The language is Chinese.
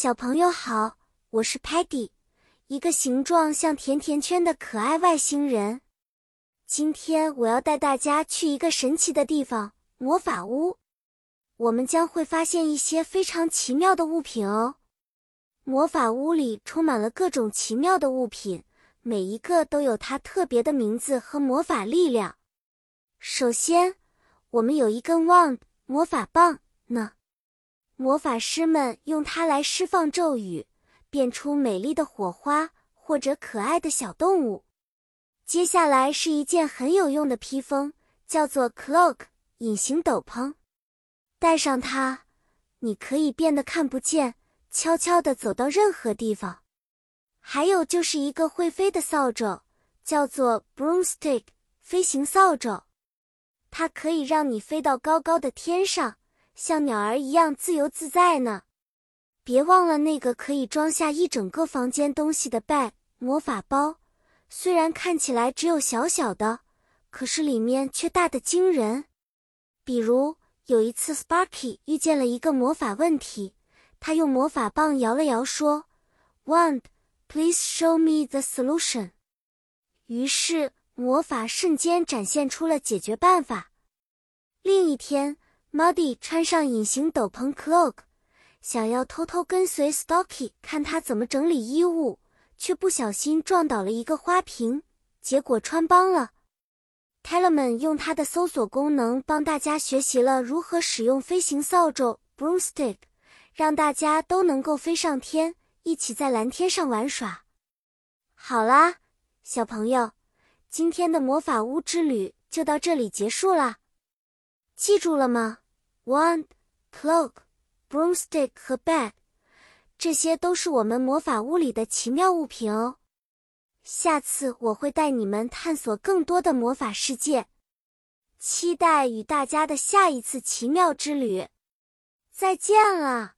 小朋友好，我是 Patty，一个形状像甜甜圈的可爱外星人。今天我要带大家去一个神奇的地方——魔法屋。我们将会发现一些非常奇妙的物品哦。魔法屋里充满了各种奇妙的物品，每一个都有它特别的名字和魔法力量。首先，我们有一根 wand 魔法棒呢。魔法师们用它来释放咒语，变出美丽的火花或者可爱的小动物。接下来是一件很有用的披风，叫做 cloak 隐形斗篷。戴上它，你可以变得看不见，悄悄地走到任何地方。还有就是一个会飞的扫帚，叫做 broomstick 飞行扫帚，它可以让你飞到高高的天上。像鸟儿一样自由自在呢。别忘了那个可以装下一整个房间东西的 bag 魔法包，虽然看起来只有小小的，可是里面却大的惊人。比如有一次，Sparky 遇见了一个魔法问题，他用魔法棒摇了摇，说：“Wand, please show me the solution。”于是魔法瞬间展现出了解决办法。另一天。Muddy 穿上隐形斗篷 cloak，想要偷偷跟随 Stocky 看他怎么整理衣物，却不小心撞倒了一个花瓶，结果穿帮了。Tellerman 用他的搜索功能帮大家学习了如何使用飞行扫帚 broomstick，让大家都能够飞上天，一起在蓝天上玩耍。好啦，小朋友，今天的魔法屋之旅就到这里结束啦。记住了吗？Wand, cloak, broomstick 和 bag，这些都是我们魔法屋里的奇妙物品哦。下次我会带你们探索更多的魔法世界，期待与大家的下一次奇妙之旅。再见了。